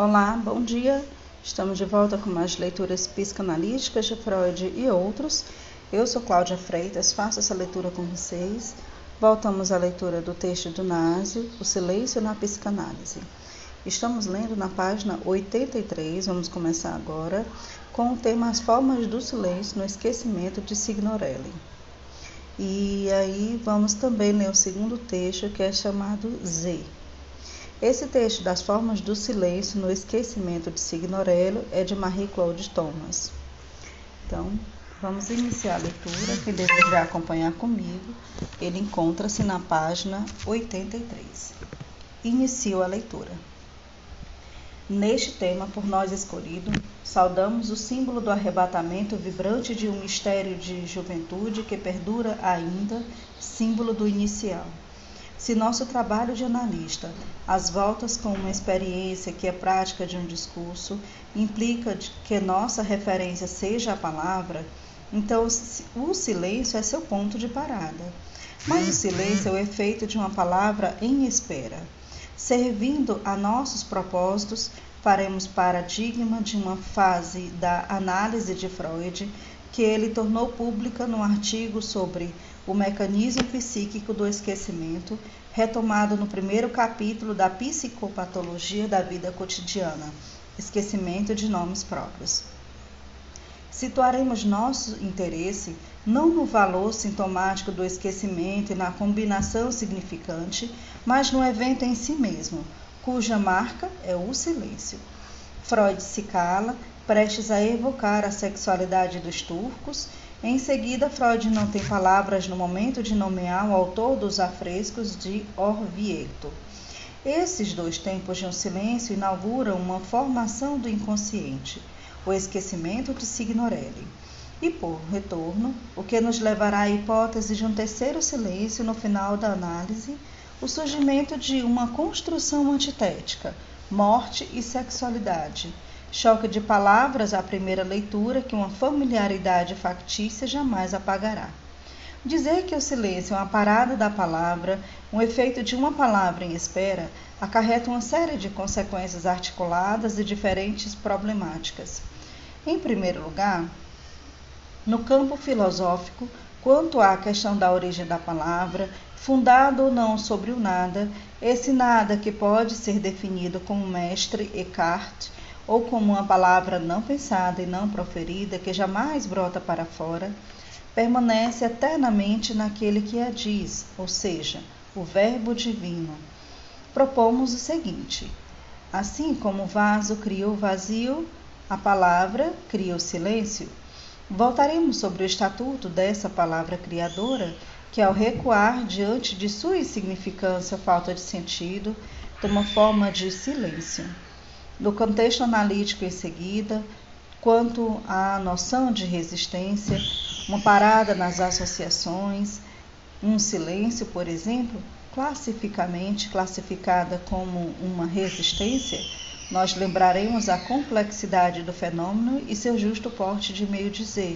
Olá, bom dia. Estamos de volta com mais leituras psicanalíticas de Freud e outros. Eu sou Cláudia Freitas, faço essa leitura com vocês. Voltamos à leitura do texto do Násio, O Silêncio na Psicanálise. Estamos lendo na página 83, vamos começar agora, com o tema As Formas do Silêncio no Esquecimento de Signorelli. E aí vamos também ler o segundo texto, que é chamado Z. Esse texto das formas do silêncio no esquecimento de Signorello é de Marie-Claude Thomas. Então, vamos iniciar a leitura. Quem desejar acompanhar comigo, ele encontra-se na página 83. Inicio a leitura. Neste tema, por nós escolhido, saudamos o símbolo do arrebatamento vibrante de um mistério de juventude que perdura ainda, símbolo do inicial. Se nosso trabalho de analista, às voltas com uma experiência que é prática de um discurso, implica que nossa referência seja a palavra, então o silêncio é seu ponto de parada. Mas o silêncio é o efeito de uma palavra em espera. Servindo a nossos propósitos, faremos paradigma de uma fase da análise de Freud que ele tornou pública no artigo sobre o mecanismo psíquico do esquecimento, retomado no primeiro capítulo da psicopatologia da vida cotidiana, esquecimento de nomes próprios. Situaremos nosso interesse não no valor sintomático do esquecimento e na combinação significante, mas no evento em si mesmo, cuja marca é o silêncio. Freud se cala, prestes a evocar a sexualidade dos turcos. Em seguida, Freud não tem palavras no momento de nomear o autor dos afrescos de Orvieto. Esses dois tempos de um silêncio inauguram uma formação do inconsciente, o esquecimento de Signorelli. E por retorno, o que nos levará à hipótese de um terceiro silêncio no final da análise, o surgimento de uma construção antitética, morte e sexualidade, Choque de palavras à primeira leitura que uma familiaridade factícia jamais apagará. Dizer que o silêncio é uma parada da palavra, um efeito de uma palavra em espera, acarreta uma série de consequências articuladas e diferentes problemáticas. Em primeiro lugar, no campo filosófico, quanto à questão da origem da palavra, fundado ou não sobre o nada, esse nada que pode ser definido como mestre Eckhart ou como uma palavra não pensada e não proferida que jamais brota para fora, permanece eternamente naquele que a diz, ou seja, o Verbo Divino. Propomos o seguinte: assim como o vaso cria o vazio, a palavra cria o silêncio. Voltaremos sobre o estatuto dessa palavra criadora, que ao recuar diante de sua insignificância ou falta de sentido, toma forma de silêncio no contexto analítico em seguida, quanto à noção de resistência, uma parada nas associações, um silêncio, por exemplo, classificamente classificada como uma resistência, nós lembraremos a complexidade do fenômeno e seu justo porte de meio dizer,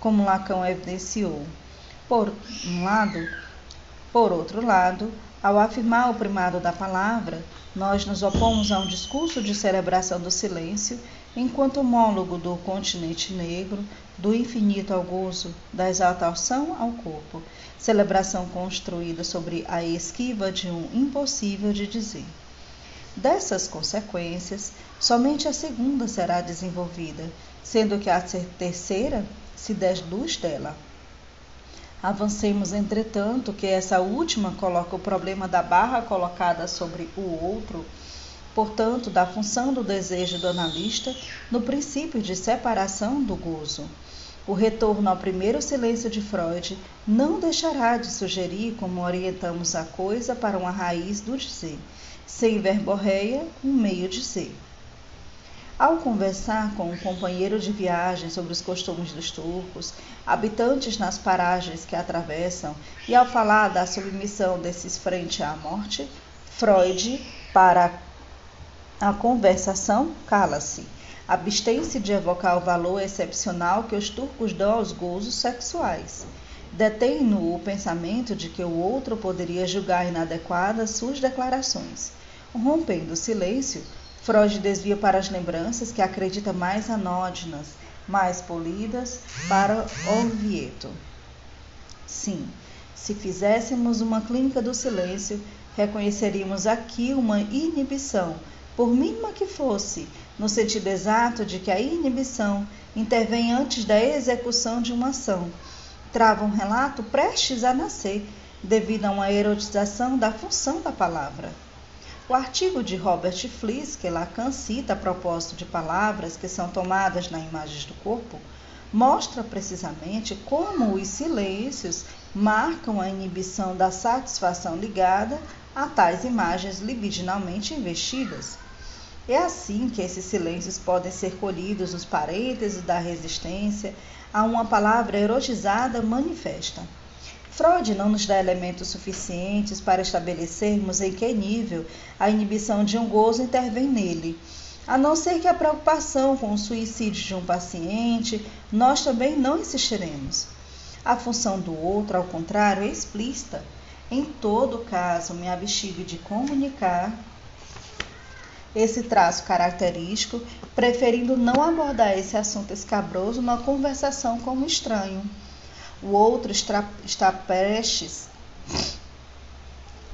como Lacan evidenciou. Por um lado, por outro lado, ao afirmar o primado da palavra, nós nos opomos a um discurso de celebração do silêncio, enquanto homólogo do continente negro, do infinito ao gozo, da exaltação ao corpo, celebração construída sobre a esquiva de um impossível de dizer. Dessas consequências, somente a segunda será desenvolvida, sendo que a terceira se deduz dela. Avancemos, entretanto, que essa última coloca o problema da barra colocada sobre o outro, portanto, da função do desejo do analista, no princípio de separação do gozo. O retorno ao primeiro silêncio de Freud não deixará de sugerir como orientamos a coisa para uma raiz do dizer, sem verborreia, um meio de ser. Ao conversar com um companheiro de viagem sobre os costumes dos turcos, habitantes nas paragens que atravessam, e ao falar da submissão desses frente à morte, Freud, para a conversação, cala-se. Abstém-se de evocar o valor excepcional que os turcos dão aos gozos sexuais. Detém-no o pensamento de que o outro poderia julgar inadequadas suas declarações. Rompendo o silêncio, Freud desvia para as lembranças que acredita mais anódinas, mais polidas, para Orvieto. Sim, se fizéssemos uma clínica do silêncio, reconheceríamos aqui uma inibição, por mínima que fosse, no sentido exato de que a inibição intervém antes da execução de uma ação. Trava um relato prestes a nascer, devido a uma erotização da função da palavra. O artigo de Robert Fliss, que Lacan cita a propósito de palavras que são tomadas na imagem do corpo, mostra precisamente como os silêncios marcam a inibição da satisfação ligada a tais imagens libidinalmente investidas. É assim que esses silêncios podem ser colhidos nos parênteses da resistência a uma palavra erotizada manifesta. Freud não nos dá elementos suficientes para estabelecermos em que nível a inibição de um gozo intervém nele. A não ser que a preocupação com o suicídio de um paciente, nós também não insistiremos. A função do outro, ao contrário, é explícita. Em todo caso, me abstive de comunicar esse traço característico, preferindo não abordar esse assunto escabroso na conversação com um estranho o outro está, está prestes,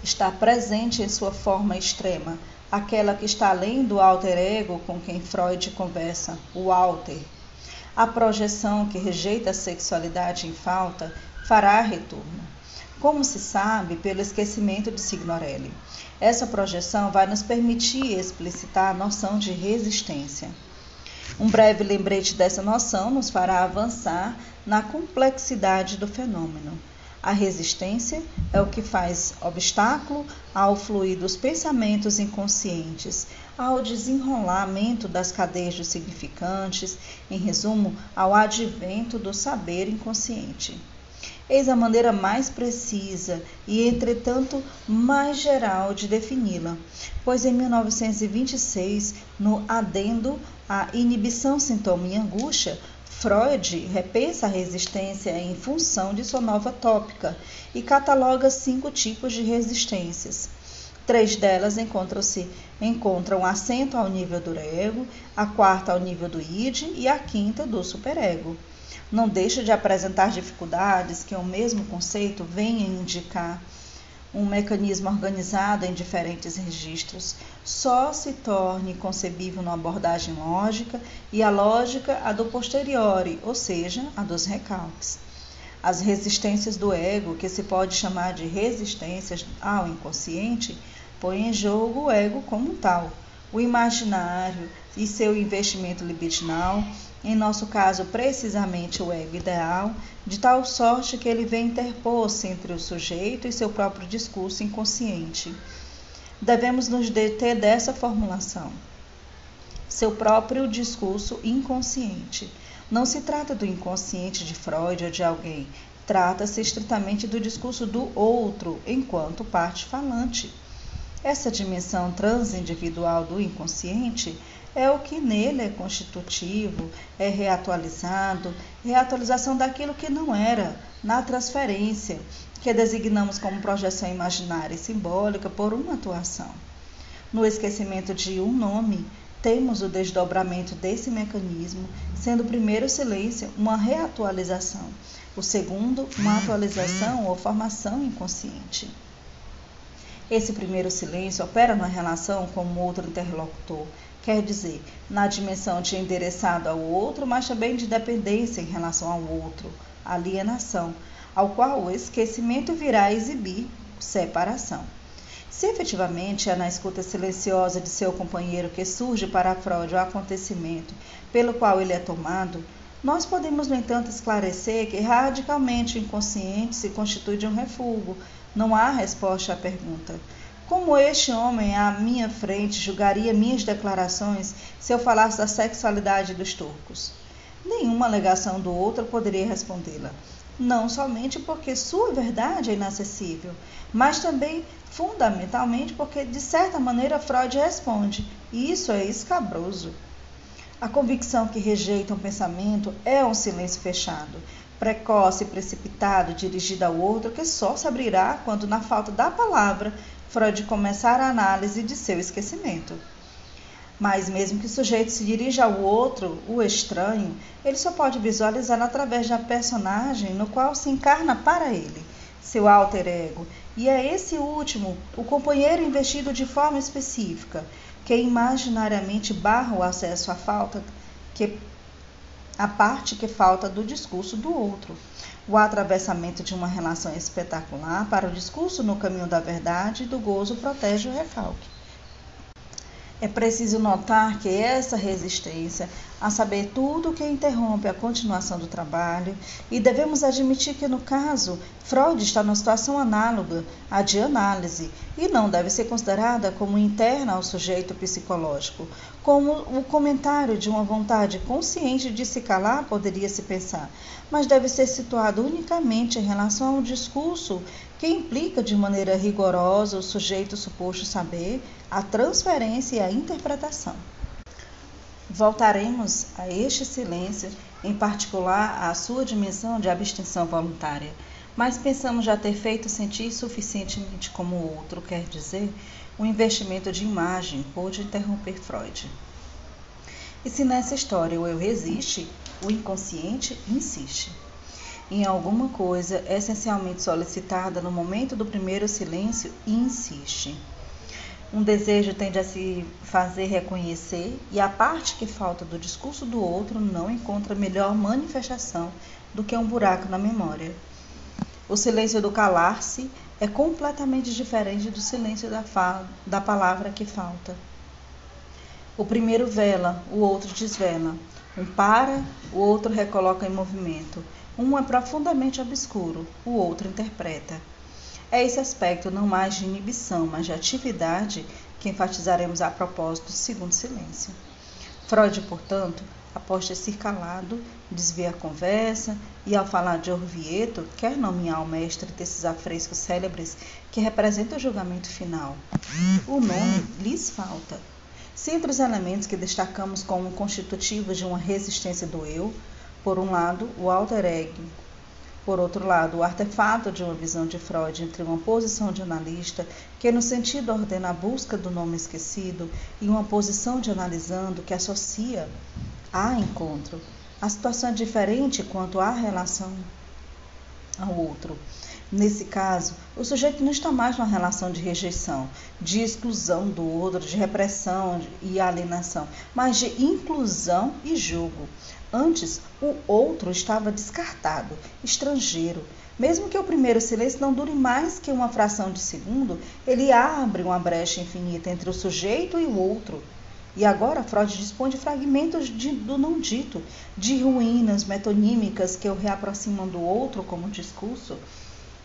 está presente em sua forma extrema, aquela que está além do alter ego com quem Freud conversa, o alter. A projeção que rejeita a sexualidade em falta fará retorno. Como se sabe pelo esquecimento de Signorelli, essa projeção vai nos permitir explicitar a noção de resistência. Um breve lembrete dessa noção nos fará avançar na complexidade do fenômeno. A resistência é o que faz obstáculo ao fluir dos pensamentos inconscientes, ao desenrolamento das cadeias dos significantes, em resumo, ao advento do saber inconsciente. Eis a maneira mais precisa e, entretanto, mais geral de defini-la, pois em 1926, no adendo à inibição, sintoma e angústia, Freud repensa a resistência em função de sua nova tópica e cataloga cinco tipos de resistências. Três delas encontram-se encontram assento ao nível do ego, a quarta ao nível do id e a quinta do superego não deixa de apresentar dificuldades que o mesmo conceito vem a indicar. Um mecanismo organizado em diferentes registros só se torne concebível numa abordagem lógica e a lógica a do posteriori, ou seja, a dos recalques. As resistências do ego, que se pode chamar de resistências ao inconsciente, põem em jogo o ego como tal, o imaginário e seu investimento libidinal em nosso caso precisamente o ego ideal, de tal sorte que ele vem interpor-se entre o sujeito e seu próprio discurso inconsciente. Devemos nos deter dessa formulação. Seu próprio discurso inconsciente. Não se trata do inconsciente de Freud ou de alguém, trata-se estritamente do discurso do outro enquanto parte falante. Essa dimensão transindividual do inconsciente é o que nele é constitutivo, é reatualizado, reatualização daquilo que não era, na transferência, que designamos como projeção imaginária e simbólica por uma atuação. No esquecimento de um nome, temos o desdobramento desse mecanismo, sendo o primeiro silêncio uma reatualização, o segundo, uma atualização ou formação inconsciente. Esse primeiro silêncio opera na relação com o outro interlocutor, quer dizer, na dimensão de endereçado ao outro, mas também de dependência em relação ao outro, alienação, ao qual o esquecimento virá exibir separação. Se efetivamente é na escuta silenciosa de seu companheiro que surge para Freud o acontecimento pelo qual ele é tomado, nós podemos, no entanto, esclarecer que radicalmente o inconsciente se constitui de um refúgio. Não há resposta à pergunta. Como este homem à minha frente julgaria minhas declarações se eu falasse da sexualidade dos turcos? Nenhuma alegação do outro poderia respondê-la. Não somente porque sua verdade é inacessível, mas também fundamentalmente porque, de certa maneira, Freud responde, e isso é escabroso. A convicção que rejeita um pensamento é um silêncio fechado, precoce e precipitado, dirigido ao outro, que só se abrirá quando, na falta da palavra, Freud começar a análise de seu esquecimento. Mas mesmo que o sujeito se dirija ao outro, o estranho, ele só pode visualizar através da personagem no qual se encarna para ele, seu alter ego. E é esse último, o companheiro investido de forma específica, que imaginariamente barra o acesso à falta que a parte que falta do discurso do outro. O atravessamento de uma relação espetacular para o discurso no caminho da verdade e do gozo protege o recalque. É preciso notar que essa resistência a saber tudo que interrompe a continuação do trabalho, e devemos admitir que, no caso, Freud está numa situação análoga à de análise e não deve ser considerada como interna ao sujeito psicológico, como o comentário de uma vontade consciente de se calar poderia se pensar, mas deve ser situado unicamente em relação ao discurso que implica de maneira rigorosa o sujeito suposto saber, a transferência e a interpretação. Voltaremos a este silêncio, em particular à sua dimensão de abstenção voluntária, mas pensamos já ter feito sentir suficientemente como o outro, quer dizer, o investimento de imagem pôde interromper Freud. E se nessa história o eu resiste, o inconsciente insiste em alguma coisa essencialmente solicitada no momento do primeiro silêncio e insiste. Um desejo tende a se fazer reconhecer e a parte que falta do discurso do outro não encontra melhor manifestação do que um buraco na memória. O silêncio do calar-se é completamente diferente do silêncio da, da palavra que falta. O primeiro vela, o outro desvela. Um para, o outro recoloca em movimento. Um é profundamente obscuro, o outro interpreta. É esse aspecto não mais de inibição, mas de atividade que enfatizaremos a propósito do segundo silêncio. Freud, portanto, após ter se calado, desvia a conversa e, ao falar de Orvieto, quer nomear o mestre desses afrescos célebres que representa o julgamento final. O nome lhes falta. Se entre os elementos que destacamos como constitutivos de uma resistência do eu, por um lado, o alter ego, por outro lado, o artefato de uma visão de Freud entre uma posição de analista, que no sentido ordena a busca do nome esquecido, e uma posição de analisando que associa a encontro. A situação é diferente quanto à relação ao outro. Nesse caso, o sujeito não está mais numa relação de rejeição, de exclusão do outro, de repressão e alienação, mas de inclusão e julgo. Antes, o outro estava descartado, estrangeiro. Mesmo que o primeiro silêncio não dure mais que uma fração de segundo, ele abre uma brecha infinita entre o sujeito e o outro. E agora Freud dispõe de fragmentos de, do não dito, de ruínas metonímicas que o reaproximam do outro como discurso,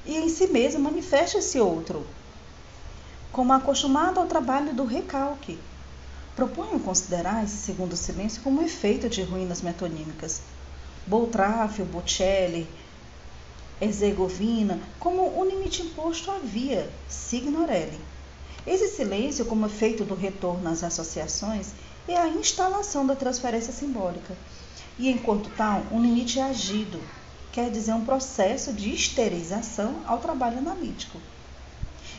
e em si mesmo manifesta esse outro, como acostumado ao trabalho do recalque, Proponho considerar esse segundo silêncio como um efeito de ruínas metonímicas. Boltráfio, Bocelli, Herzegovina, como um limite imposto havia, Signorelli. Esse silêncio, como efeito do retorno às associações, é a instalação da transferência simbólica. E, enquanto tal, um limite é agido, quer dizer um processo de esterilização ao trabalho analítico.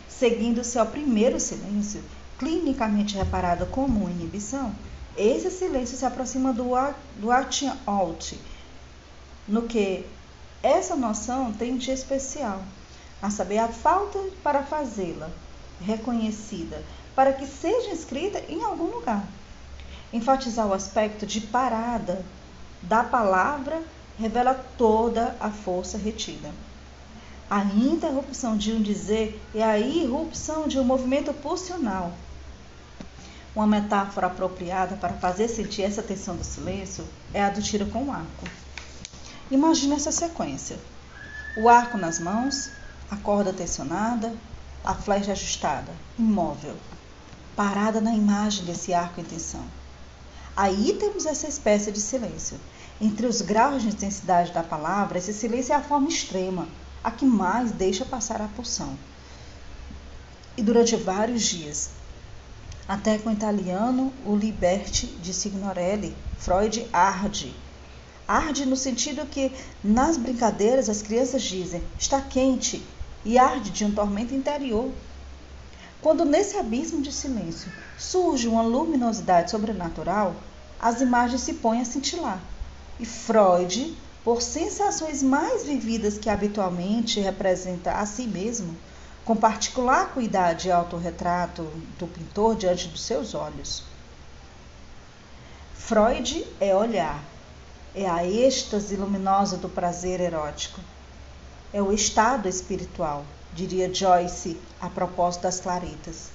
Seguindo-se ao primeiro silêncio, clinicamente reparada como inibição, esse silêncio se aproxima do, do acting out, no que essa noção tem de especial, a saber, a falta para fazê-la reconhecida, para que seja escrita em algum lugar. Enfatizar o aspecto de parada da palavra revela toda a força retida. A interrupção de um dizer é a irrupção de um movimento pulsional. Uma metáfora apropriada para fazer sentir essa tensão do silêncio é a do tiro com arco. Imagine essa sequência: o arco nas mãos, a corda tensionada, a flecha ajustada, imóvel, parada na imagem desse arco em tensão. Aí temos essa espécie de silêncio. Entre os graus de intensidade da palavra, esse silêncio é a forma extrema, a que mais deixa passar a pulsão. E durante vários dias, até com o italiano, o Liberti de Signorelli, Freud arde. Arde no sentido que, nas brincadeiras, as crianças dizem está quente e arde de um tormento interior. Quando nesse abismo de silêncio surge uma luminosidade sobrenatural, as imagens se põem a cintilar. E Freud, por sensações mais vividas que habitualmente representa a si mesmo, com particular cuidado e autorretrato do pintor diante dos seus olhos. Freud é olhar, é a êxtase luminosa do prazer erótico, é o estado espiritual, diria Joyce a propósito das claretas.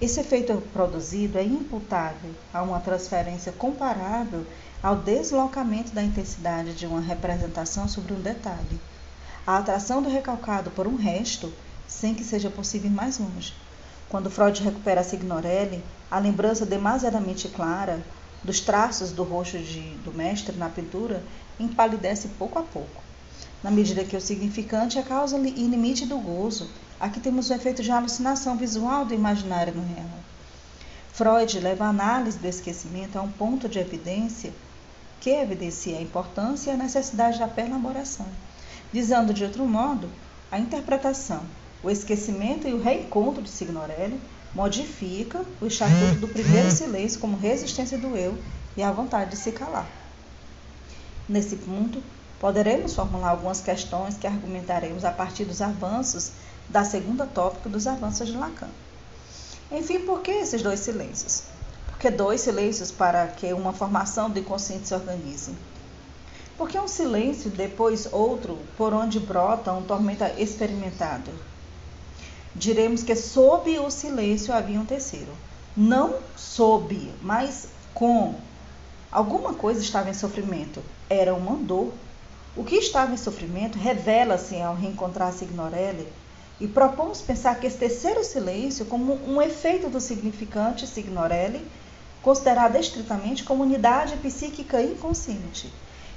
Esse efeito produzido é imputável a uma transferência comparável ao deslocamento da intensidade de uma representação sobre um detalhe. A atração do recalcado por um resto sem que seja possível ir mais longe. Quando Freud recupera a Signorelli, a lembrança demasiadamente clara dos traços do rosto de, do mestre na pintura empalidece pouco a pouco. Na medida que o significante é causa e limite do gozo, aqui temos o efeito de alucinação visual do imaginário no real. Freud leva a análise do esquecimento a um ponto de evidência que evidencia a importância e a necessidade da elaboração, dizendo de outro modo, a interpretação o esquecimento e o reencontro de Signorelli modifica o estatuto do primeiro silêncio como resistência do eu e a vontade de se calar. Nesse ponto, poderemos formular algumas questões que argumentaremos a partir dos avanços da segunda tópica dos avanços de Lacan. Enfim, por que esses dois silêncios? Porque dois silêncios para que uma formação do inconsciente se organize. Porque um silêncio, depois outro, por onde brota um tormenta experimentado, diremos que sob o silêncio havia um terceiro. Não sob, mas com. Alguma coisa estava em sofrimento. Era uma dor. O que estava em sofrimento revela-se ao reencontrar Signorelli e propomos pensar que esse terceiro silêncio, como um efeito do significante Signorelli, considerado estritamente como unidade psíquica inconsciente.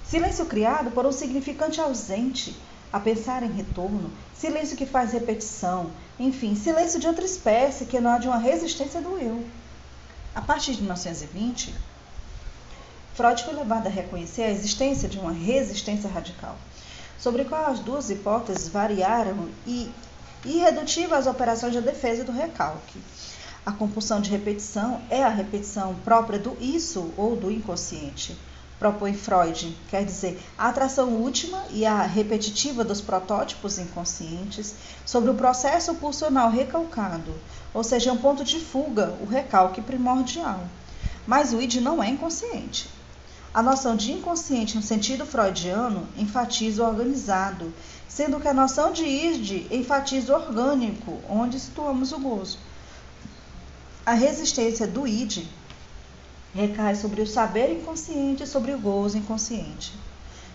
Silêncio criado por um significante ausente, a pensar em retorno, silêncio que faz repetição, enfim, silêncio de outra espécie que não há de uma resistência do eu. A partir de 1920, Freud foi levado a reconhecer a existência de uma resistência radical, sobre a qual as duas hipóteses variaram e irredutível às operações de defesa do recalque. A compulsão de repetição é a repetição própria do isso ou do inconsciente propõe Freud, quer dizer, a atração última e a repetitiva dos protótipos inconscientes sobre o processo pulsional recalcado, ou seja, um ponto de fuga, o recalque primordial. Mas o id não é inconsciente. A noção de inconsciente no sentido freudiano enfatiza o organizado, sendo que a noção de id enfatiza o orgânico, onde situamos o gozo. A resistência do id recai sobre o saber inconsciente e sobre o gozo inconsciente.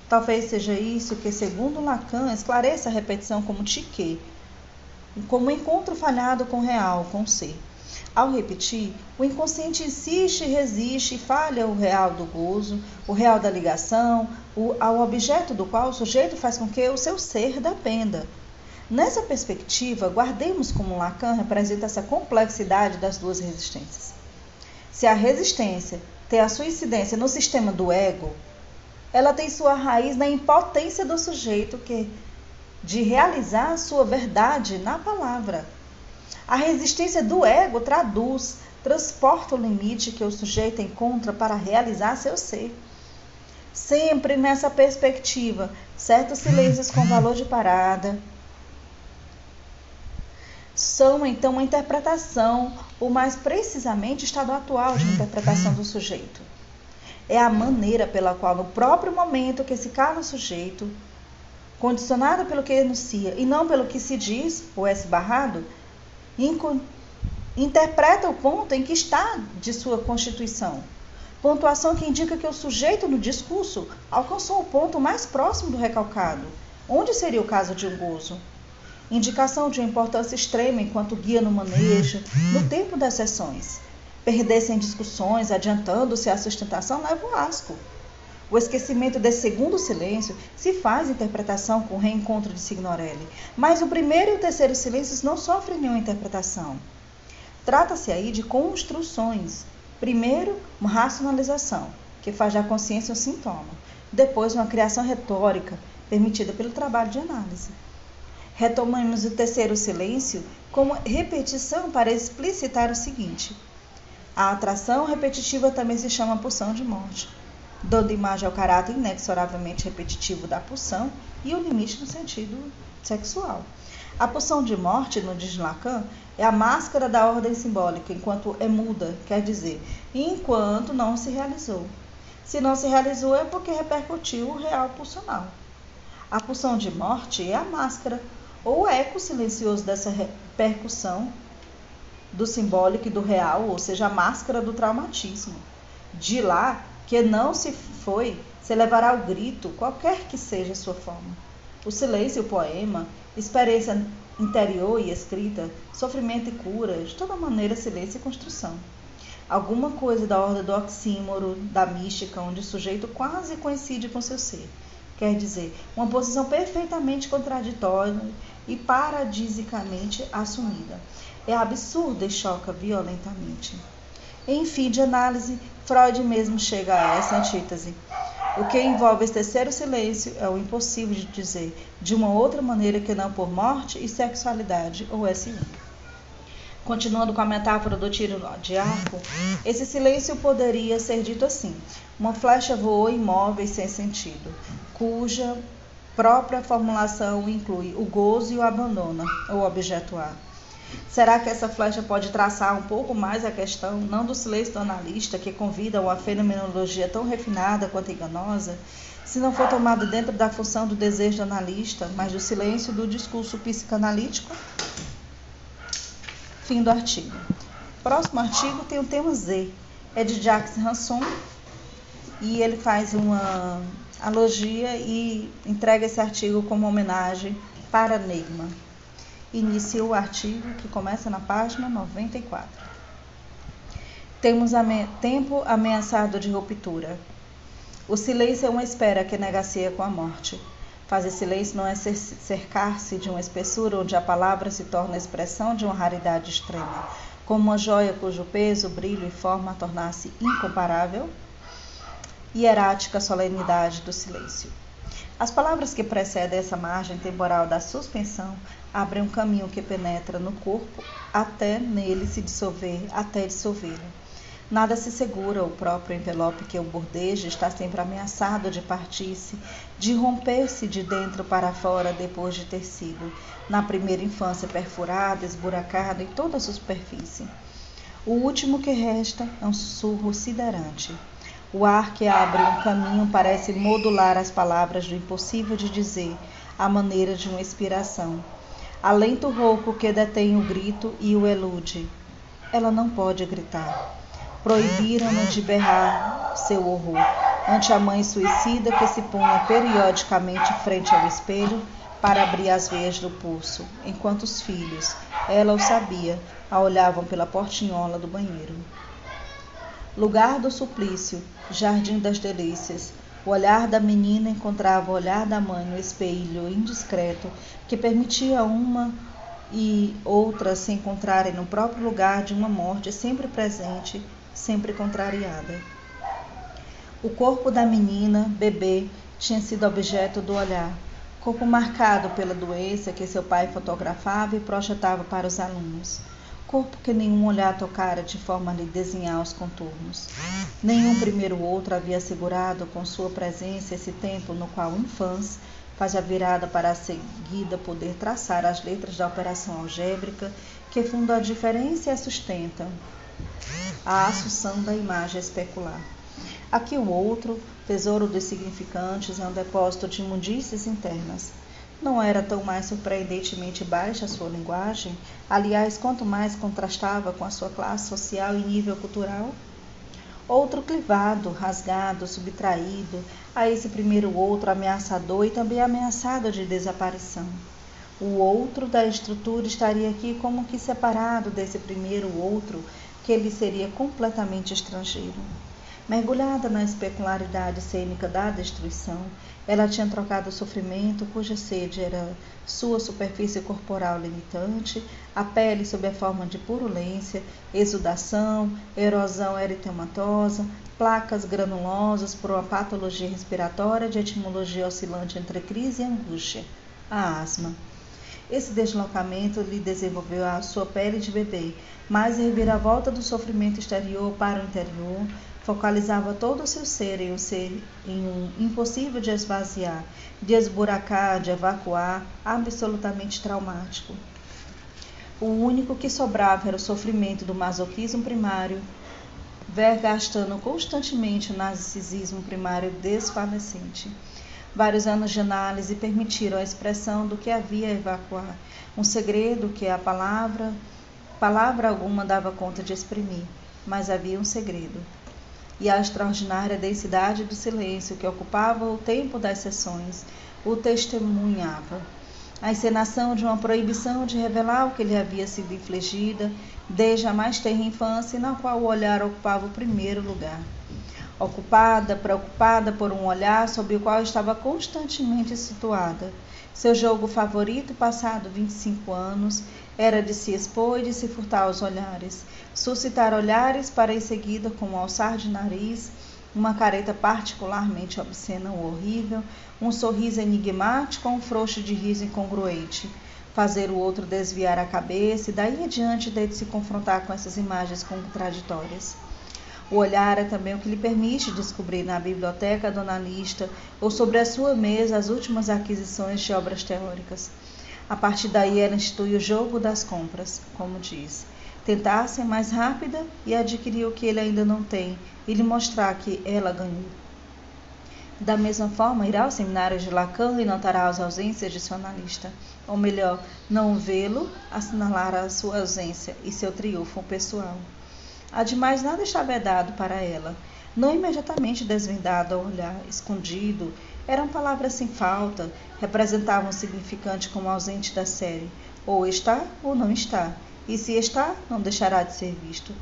Talvez seja isso que, segundo Lacan, esclareça a repetição como tique, como encontro falhado com o real, com o ser. Ao repetir, o inconsciente insiste, resiste e falha o real do gozo, o real da ligação, o, ao objeto do qual o sujeito faz com que o seu ser dependa. Nessa perspectiva, guardemos como Lacan representa essa complexidade das duas resistências. Se a resistência tem a sua incidência no sistema do ego, ela tem sua raiz na impotência do sujeito que de realizar a sua verdade na palavra. A resistência do ego traduz, transporta o limite que o sujeito encontra para realizar seu ser. Sempre nessa perspectiva, certos silêncios com valor de parada, são então uma interpretação, ou mais precisamente, estado atual de interpretação do sujeito. É a maneira pela qual, no próprio momento que se cala o sujeito, condicionado pelo que enuncia e não pelo que se diz ou é esbarrado, interpreta o ponto em que está de sua constituição. Pontuação que indica que o sujeito no discurso alcançou o ponto mais próximo do recalcado, onde seria o caso de um gozo indicação de importância extrema enquanto guia no manejo, no tempo das sessões. Perder-se em discussões, adiantando-se à sustentação, leva o asco. O esquecimento desse segundo silêncio se faz interpretação com o reencontro de Signorelli, mas o primeiro e o terceiro silêncios não sofrem nenhuma interpretação. Trata-se aí de construções. Primeiro, uma racionalização, que faz da consciência um sintoma. Depois, uma criação retórica, permitida pelo trabalho de análise. Retomamos o terceiro silêncio como repetição para explicitar o seguinte: a atração repetitiva também se chama pulsão de morte, dando imagem ao caráter inexoravelmente repetitivo da pulsão e o limite no sentido sexual. A pulsão de morte, no diz Lacan, é a máscara da ordem simbólica, enquanto é muda, quer dizer, enquanto não se realizou. Se não se realizou é porque repercutiu o real pulsional. A pulsão de morte é a máscara, ou o eco silencioso dessa repercussão do simbólico e do real, ou seja, a máscara do traumatismo. De lá que não se foi, se levará ao grito, qualquer que seja a sua forma. O silêncio e o poema, experiência interior e escrita, sofrimento e cura, de toda maneira silêncio e construção. Alguma coisa da ordem do oxímoro, da mística, onde o sujeito quase coincide com seu ser. Quer dizer, uma posição perfeitamente contraditória e paradisicamente assumida é absurda e choca violentamente. Em fim de análise, Freud mesmo chega a essa antítese. O que envolve esse terceiro silêncio é o impossível de dizer de uma outra maneira que não por morte e sexualidade ou S1. Continuando com a metáfora do tiro de arco, esse silêncio poderia ser dito assim: uma flecha voou imóvel sem sentido, cuja própria formulação inclui o gozo e o abandono, ou objeto A. Será que essa flecha pode traçar um pouco mais a questão, não do silêncio do analista, que convida a uma fenomenologia tão refinada quanto enganosa, se não for tomado dentro da função do desejo do analista, mas do silêncio do discurso psicanalítico? Fim do artigo. Próximo artigo tem o tema Z. É de Jacques Hanson e ele faz uma alogia e entrega esse artigo como homenagem para Neigman inicia o artigo que começa na página 94. Temos ame tempo ameaçado de ruptura. O silêncio é uma espera que negocia com a morte. Fazer silêncio não é cercar-se de uma espessura onde a palavra se torna a expressão de uma raridade extrema, como uma joia cujo peso, brilho e forma tornar-se incomparável. Hierática solenidade do silêncio. As palavras que precedem essa margem temporal da suspensão abrem um caminho que penetra no corpo até nele se dissolver, até dissolvê-lo. Nada se segura, o próprio envelope que o bordeja está sempre ameaçado de partir-se, de romper-se de dentro para fora depois de ter sido, na primeira infância, perfurado, esburacado em toda a superfície. O último que resta é um sussurro siderante. O ar que abre um caminho parece modular as palavras do impossível de dizer, à maneira de uma inspiração. Alenta o rouco que detém o grito e o elude. Ela não pode gritar. Proibiram-na de berrar seu horror ante a mãe suicida que se punha periodicamente frente ao espelho para abrir as veias do pulso, enquanto os filhos, ela o sabia, a olhavam pela portinhola do banheiro lugar do suplício, jardim das delícias. O olhar da menina encontrava o olhar da mãe no espelho indiscreto que permitia uma e outra se encontrarem no próprio lugar de uma morte sempre presente, sempre contrariada. O corpo da menina, bebê, tinha sido objeto do olhar, corpo marcado pela doença que seu pai fotografava e projetava para os alunos corpo que nenhum olhar tocara de forma a lhe desenhar os contornos. Nenhum primeiro outro havia assegurado com sua presença esse tempo no qual um faz a virada para a seguida poder traçar as letras da operação algébrica que funda a diferença e a sustenta a assunção da imagem especular. Aqui o outro, tesouro dos significantes, é um depósito de imundícies internas não era tão mais surpreendentemente baixa a sua linguagem? Aliás, quanto mais contrastava com a sua classe social e nível cultural? Outro clivado, rasgado, subtraído, a esse primeiro outro ameaçador e também ameaçado de desaparição. O outro da estrutura estaria aqui como que separado desse primeiro outro, que ele seria completamente estrangeiro. Mergulhada na especularidade cênica da destruição, ela tinha trocado o sofrimento, cuja sede era sua superfície corporal limitante, a pele sob a forma de purulência, exudação, erosão eritematosa, placas granulosas por uma patologia respiratória de etimologia oscilante entre crise e angústia, a asma. Esse deslocamento lhe desenvolveu a sua pele de bebê, mas reviravolta do sofrimento exterior para o interior focalizava todo o seu ser em um ser em um impossível de esvaziar, de esburacar, de evacuar, absolutamente traumático. O único que sobrava era o sofrimento do masoquismo primário, vergastando constantemente o narcisismo primário desfalecente. Vários anos de análise permitiram a expressão do que havia a evacuar, um segredo que a palavra, palavra alguma dava conta de exprimir, mas havia um segredo. E a extraordinária densidade do silêncio que ocupava o tempo das sessões o testemunhava. A encenação de uma proibição de revelar o que lhe havia sido infligida desde a mais tenra infância, na qual o olhar ocupava o primeiro lugar ocupada, preocupada por um olhar sobre o qual estava constantemente situada. Seu jogo favorito, passado 25 anos, era de se expor e de se furtar aos olhares, suscitar olhares para em seguida, com um alçar de nariz, uma careta particularmente obscena ou horrível, um sorriso enigmático ou um frouxo de riso incongruente, fazer o outro desviar a cabeça e daí adiante dele se confrontar com essas imagens contraditórias. O olhar é também o que lhe permite descobrir na biblioteca do analista ou sobre a sua mesa as últimas aquisições de obras teóricas. A partir daí, ela institui o jogo das compras, como diz. Tentar ser mais rápida e adquirir o que ele ainda não tem e lhe mostrar que ela ganhou. Da mesma forma, irá ao seminário de Lacan e notará as ausências de seu analista. Ou melhor, não vê-lo assinalará a sua ausência e seu triunfo pessoal. Ademais, nada estava vedado para ela. Não imediatamente desvendado ao olhar, escondido, eram palavras sem falta, representavam o significante como ausente da série. Ou está ou não está. E se está, não deixará de ser visto.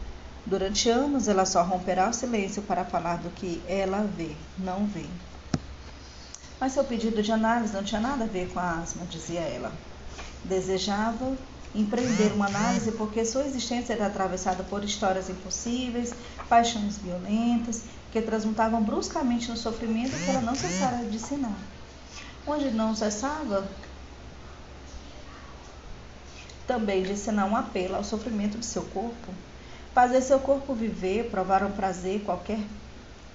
Durante anos, ela só romperá o silêncio para falar do que ela vê, não vê. Mas seu pedido de análise não tinha nada a ver com a asma, dizia ela. Desejava empreender uma análise porque sua existência era atravessada por histórias impossíveis, paixões violentas, que transmutavam bruscamente no sofrimento que ela não cessara de ensinar. Onde não cessava, também de ensinar um apelo ao sofrimento de seu corpo. Fazer seu corpo viver, provar um prazer qualquer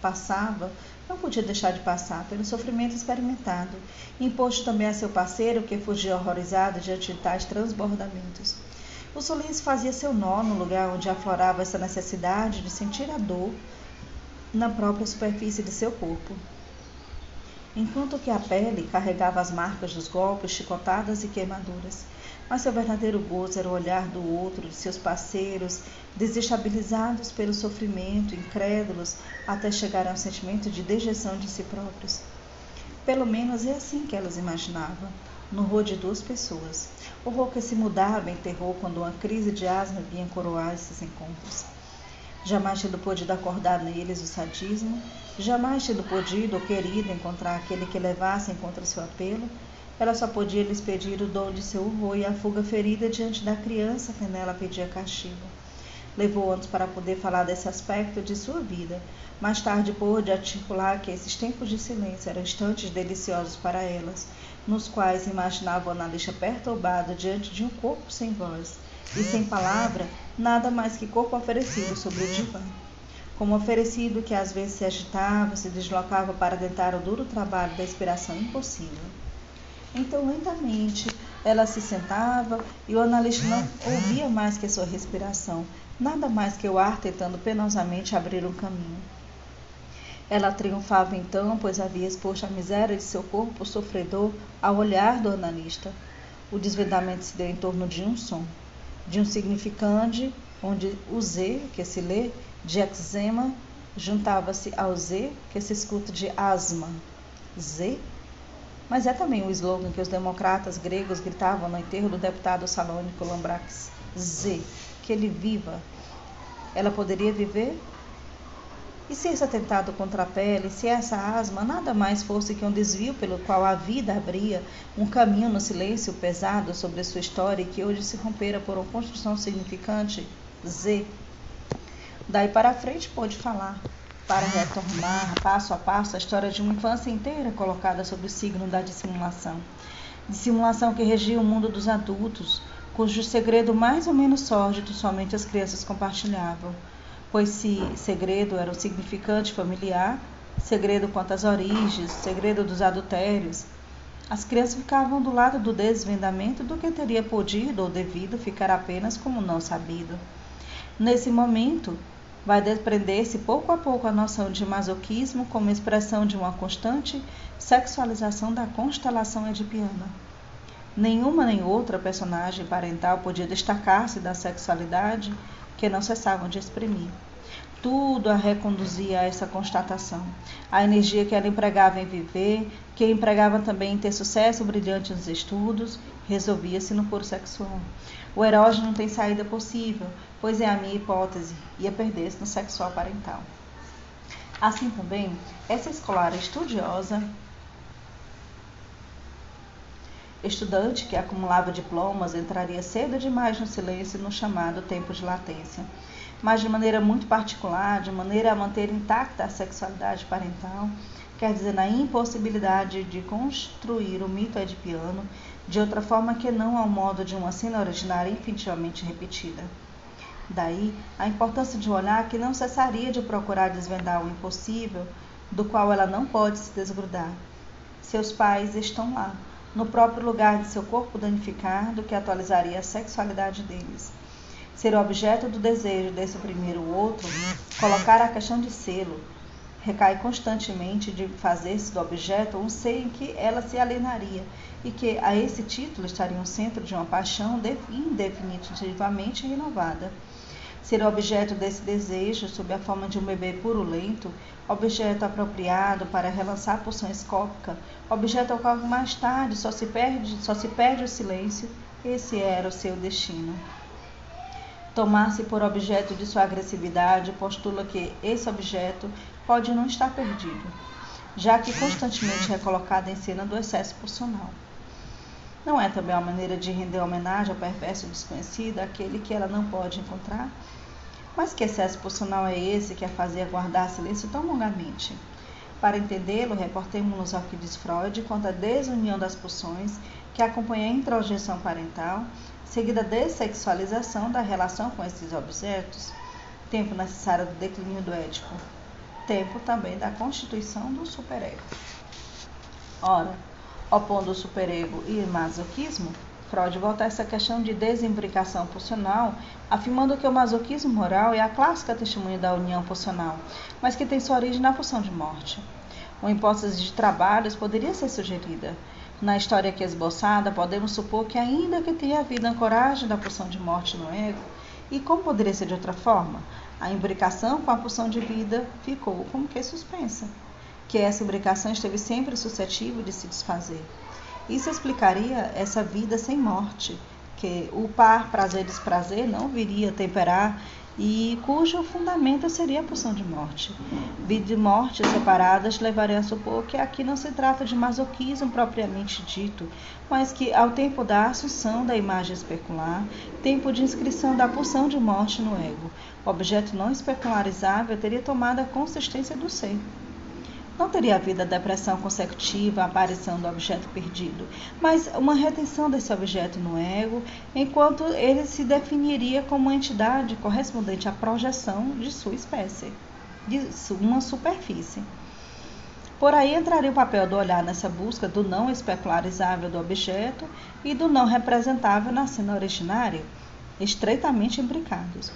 passava, não podia deixar de passar pelo sofrimento experimentado, imposto também a seu parceiro, que fugia horrorizado diante de tais transbordamentos. O silêncio fazia seu nó no lugar onde aflorava essa necessidade de sentir a dor na própria superfície de seu corpo. Enquanto que a pele carregava as marcas dos golpes, chicotadas e queimaduras, mas seu verdadeiro gozo era o olhar do outro, de seus parceiros, desestabilizados pelo sofrimento, incrédulos, até chegar a um sentimento de dejeção de si próprios. Pelo menos é assim que elas imaginavam, no horror de duas pessoas. Horror que se mudava em terror quando uma crise de asma vinha coroar esses encontros. Jamais tendo podido acordar neles o sadismo, jamais tendo podido ou querido encontrar aquele que levasse em contra seu apelo, ela só podia lhes pedir o dom de seu horror e a fuga ferida diante da criança que nela pedia castigo. Levou anos para poder falar desse aspecto de sua vida. Mais tarde pôde articular que esses tempos de silêncio eram instantes deliciosos para elas, nos quais imaginava o analista perturbado diante de um corpo sem voz e sem palavra, nada mais que corpo oferecido sobre o divã. Como oferecido que às vezes se agitava, se deslocava para tentar o duro trabalho da inspiração impossível. Então, lentamente, ela se sentava e o analista não ouvia mais que a sua respiração, nada mais que o ar tentando penosamente abrir um caminho. Ela triunfava então, pois havia exposto a miséria de seu corpo sofredor ao olhar do analista. O desvendamento se deu em torno de um som, de um significante, onde o Z, que se lê, de eczema, juntava-se ao Z, que se escuta de asma. Z mas é também o slogan que os democratas gregos gritavam no enterro do deputado salônico Lambrax Z, que ele viva. Ela poderia viver? E se esse atentado contra a pele, se essa asma nada mais fosse que um desvio pelo qual a vida abria um caminho no silêncio pesado sobre sua história e que hoje se rompera por uma construção significante? Z. Daí para frente pôde falar para retomar passo a passo a história de uma infância inteira colocada sob o signo da dissimulação. dissimulação que regia o mundo dos adultos, cujo segredo mais ou menos sórdido somente as crianças compartilhavam, pois se segredo era um significante familiar, segredo quanto às origens, segredo dos adultérios, as crianças ficavam do lado do desvendamento do que teria podido ou devido ficar apenas como não sabido. Nesse momento, vai desprender-se pouco a pouco a noção de masoquismo como expressão de uma constante sexualização da constelação edipiana. Nenhuma nem outra personagem parental podia destacar-se da sexualidade que não cessavam de exprimir. Tudo a reconduzia a essa constatação. A energia que ela empregava em viver, que empregava também em ter sucesso brilhante nos estudos, resolvia-se no puro sexual. O erógeno não tem saída possível, pois é a minha hipótese, ia perder-se no sexual parental. Assim também, essa escolar estudiosa, estudante que acumulava diplomas, entraria cedo demais no silêncio no chamado tempo de latência mas de maneira muito particular, de maneira a manter intacta a sexualidade parental, quer dizer, na impossibilidade de construir o mito edipiano de outra forma que não ao modo de uma cena originária infinitivamente repetida. Daí a importância de um olhar que não cessaria de procurar desvendar o impossível, do qual ela não pode se desgrudar. Seus pais estão lá, no próprio lugar de seu corpo danificado, que atualizaria a sexualidade deles ser objeto do desejo de suprimir o outro, colocar a questão de selo, recai constantemente de fazer-se do objeto um ser em que ela se alienaria e que a esse título estaria um centro de uma paixão indefinitivamente renovada. Ser objeto desse desejo sob a forma de um bebê purulento, objeto apropriado para relançar a pulsão escópica, objeto ao qual mais tarde só se perde, só se perde o silêncio, esse era o seu destino tomar-se por objeto de sua agressividade postula que esse objeto pode não estar perdido, já que constantemente é colocado em cena do excesso pulsional. Não é também uma maneira de render homenagem ao perverso desconhecido, aquele que ela não pode encontrar? Mas que excesso pulsional é esse que a fazia guardar silêncio tão longamente? Para entendê-lo, reportemos-nos ao que diz Freud quanto à desunião das pulsões que acompanha a introjeção parental seguida dessexualização da relação com esses objetos, tempo necessário do declínio do ético, tempo também da constituição do superego. Ora, opondo o superego e masoquismo, Freud volta a essa questão de desimbricação pulsional, afirmando que o masoquismo moral é a clássica testemunha da união pulsional, mas que tem sua origem na pulsão de morte. Uma hipótese de trabalhos poderia ser sugerida, na história aqui esboçada, podemos supor que ainda que tenha havido ancoragem da pulsão de morte no ego, e como poderia ser de outra forma? A imbricação com a pulsão de vida ficou como que suspensa, que essa imbricação esteve sempre suscetível de se desfazer. Isso explicaria essa vida sem morte, que o par prazer-desprazer não viria temperar e cujo fundamento seria a pulsão de morte. Vida e morte separadas levariam a supor que aqui não se trata de masoquismo propriamente dito, mas que ao tempo da assunção da imagem especular, tempo de inscrição da pulsão de morte no ego, objeto não especularizável teria tomado a consistência do ser. Não teria havido a depressão consecutiva, a aparição do objeto perdido, mas uma retenção desse objeto no ego, enquanto ele se definiria como uma entidade correspondente à projeção de sua espécie, de uma superfície. Por aí entraria o papel do olhar nessa busca do não especularizável do objeto e do não representável na cena originária, estreitamente imbricados.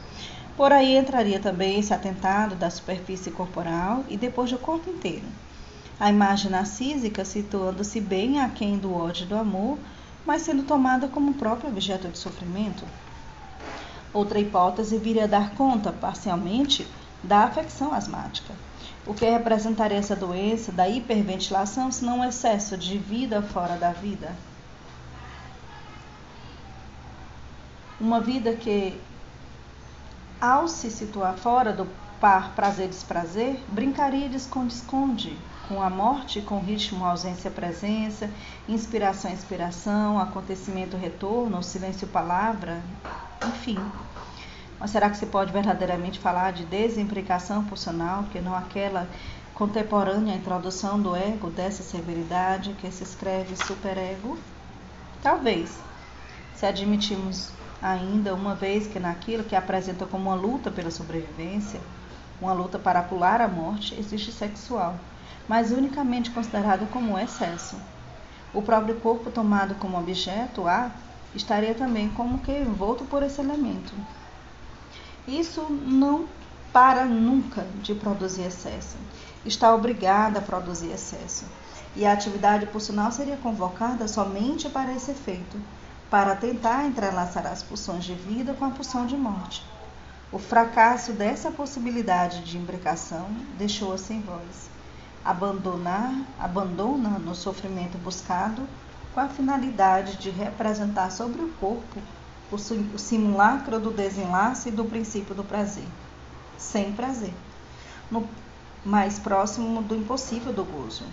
Por aí entraria também esse atentado da superfície corporal e depois do corpo inteiro. A imagem narcísica situando-se bem aquém do ódio e do amor, mas sendo tomada como próprio objeto de sofrimento. Outra hipótese viria a dar conta, parcialmente, da afecção asmática. O que representaria essa doença da hiperventilação se não um excesso de vida fora da vida? Uma vida que ao se situar fora do par prazer-desprazer, brincaria de esconde-esconde, com a morte, com ritmo, ausência, presença, inspiração, inspiração, acontecimento, retorno, silêncio, palavra, enfim. Mas será que se pode verdadeiramente falar de desimplicação pulsional, que não aquela contemporânea introdução do ego, dessa severidade que se escreve superego? Talvez, se admitirmos ainda uma vez que naquilo que apresenta como uma luta pela sobrevivência, uma luta para pular a morte, existe sexual, mas unicamente considerado como um excesso. O próprio corpo tomado como objeto A estaria também como que envolto por esse elemento. Isso não para nunca de produzir excesso. Está obrigada a produzir excesso. E a atividade pulsional seria convocada somente para esse efeito, para tentar entrelaçar as pulsões de vida com a pulsão de morte. O fracasso dessa possibilidade de imbricação deixou-a sem voz. Abandonar, abandona no sofrimento buscado com a finalidade de representar sobre o corpo o simulacro do desenlace do princípio do prazer, sem prazer, no mais próximo do impossível do gozo.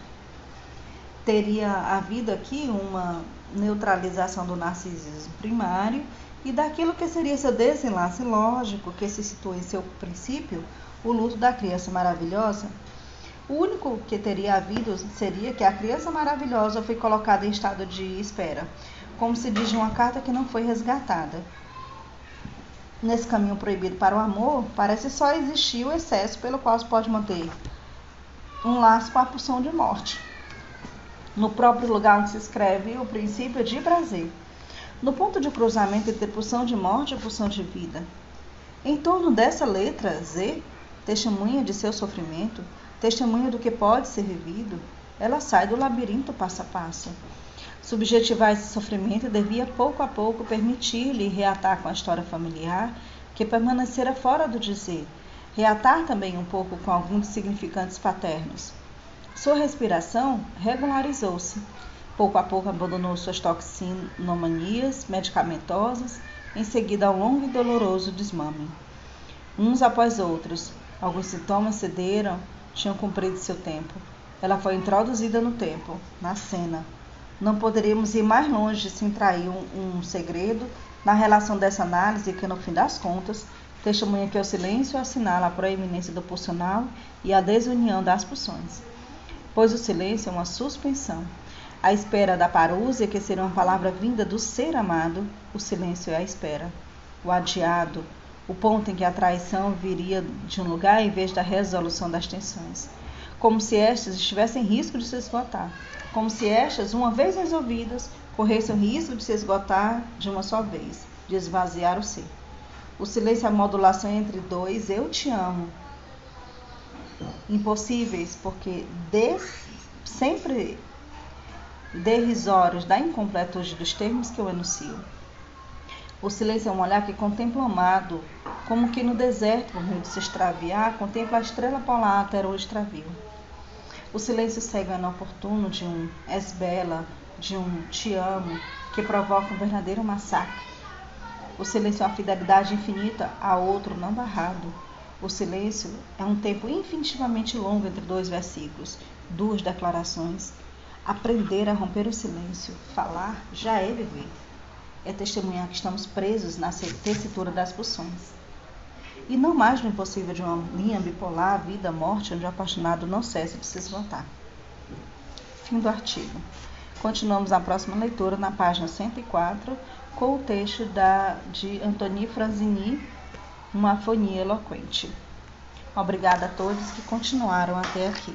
Teria havido aqui uma neutralização do narcisismo primário e daquilo que seria seu desenlace lógico, que se situa em seu princípio, o luto da criança maravilhosa. O único que teria havido seria que a criança maravilhosa foi colocada em estado de espera, como se diz uma carta que não foi resgatada. Nesse caminho proibido para o amor, parece só existir o excesso pelo qual se pode manter um laço com a pulsão de morte. No próprio lugar onde se escreve o princípio de prazer. No ponto de cruzamento entre pulsão de morte e pulsão de vida. Em torno dessa letra Z, testemunha de seu sofrimento, testemunha do que pode ser vivido, ela sai do labirinto passo a passo. Subjetivar esse sofrimento devia pouco a pouco permitir-lhe reatar com a história familiar, que permanecera fora do dizer, reatar também um pouco com alguns significantes paternos. Sua respiração regularizou-se. Pouco a pouco abandonou suas toxinomanias medicamentosas, em seguida ao longo e doloroso desmame. Uns após outros, alguns sintomas cederam, tinham cumprido seu tempo. Ela foi introduzida no tempo, na cena, não poderíamos ir mais longe sem trair um, um segredo na relação dessa análise que, no fim das contas, testemunha que o silêncio assinala a proeminência do pulsional e a desunião das pulsões. Pois o silêncio é uma suspensão. A espera da parúzia, que seria uma palavra vinda do ser amado, o silêncio é a espera. O adiado, o ponto em que a traição viria de um lugar em vez da resolução das tensões. Como se estas estivessem em risco de se esgotar como se estas, uma vez resolvidas, corressem o risco de se esgotar de uma só vez, de esvaziar o ser. O silêncio é a modulação entre dois eu te amo. Impossíveis, porque des, sempre derrisórios da incompletude dos termos que eu enuncio. O silêncio é um olhar que contempla o amado, como que no deserto, por meio de se extraviar, contempla a estrela polar até o extravio. O silêncio cego é inoportuno de um és bela, de um te amo, que provoca um verdadeiro massacre. O silêncio é uma fidelidade infinita a outro não barrado. O silêncio é um tempo infinitivamente longo entre dois versículos, duas declarações. Aprender a romper o silêncio, falar, já é viver. É testemunhar que estamos presos na tessitura das pulsões e não mais no impossível de uma linha bipolar, vida, morte, onde o apaixonado não cessa de se esgotar. Fim do artigo. Continuamos a próxima leitura na página 104 com o texto da, de Antoni Franzini, Uma Afonia Eloquente. Obrigada a todos que continuaram até aqui.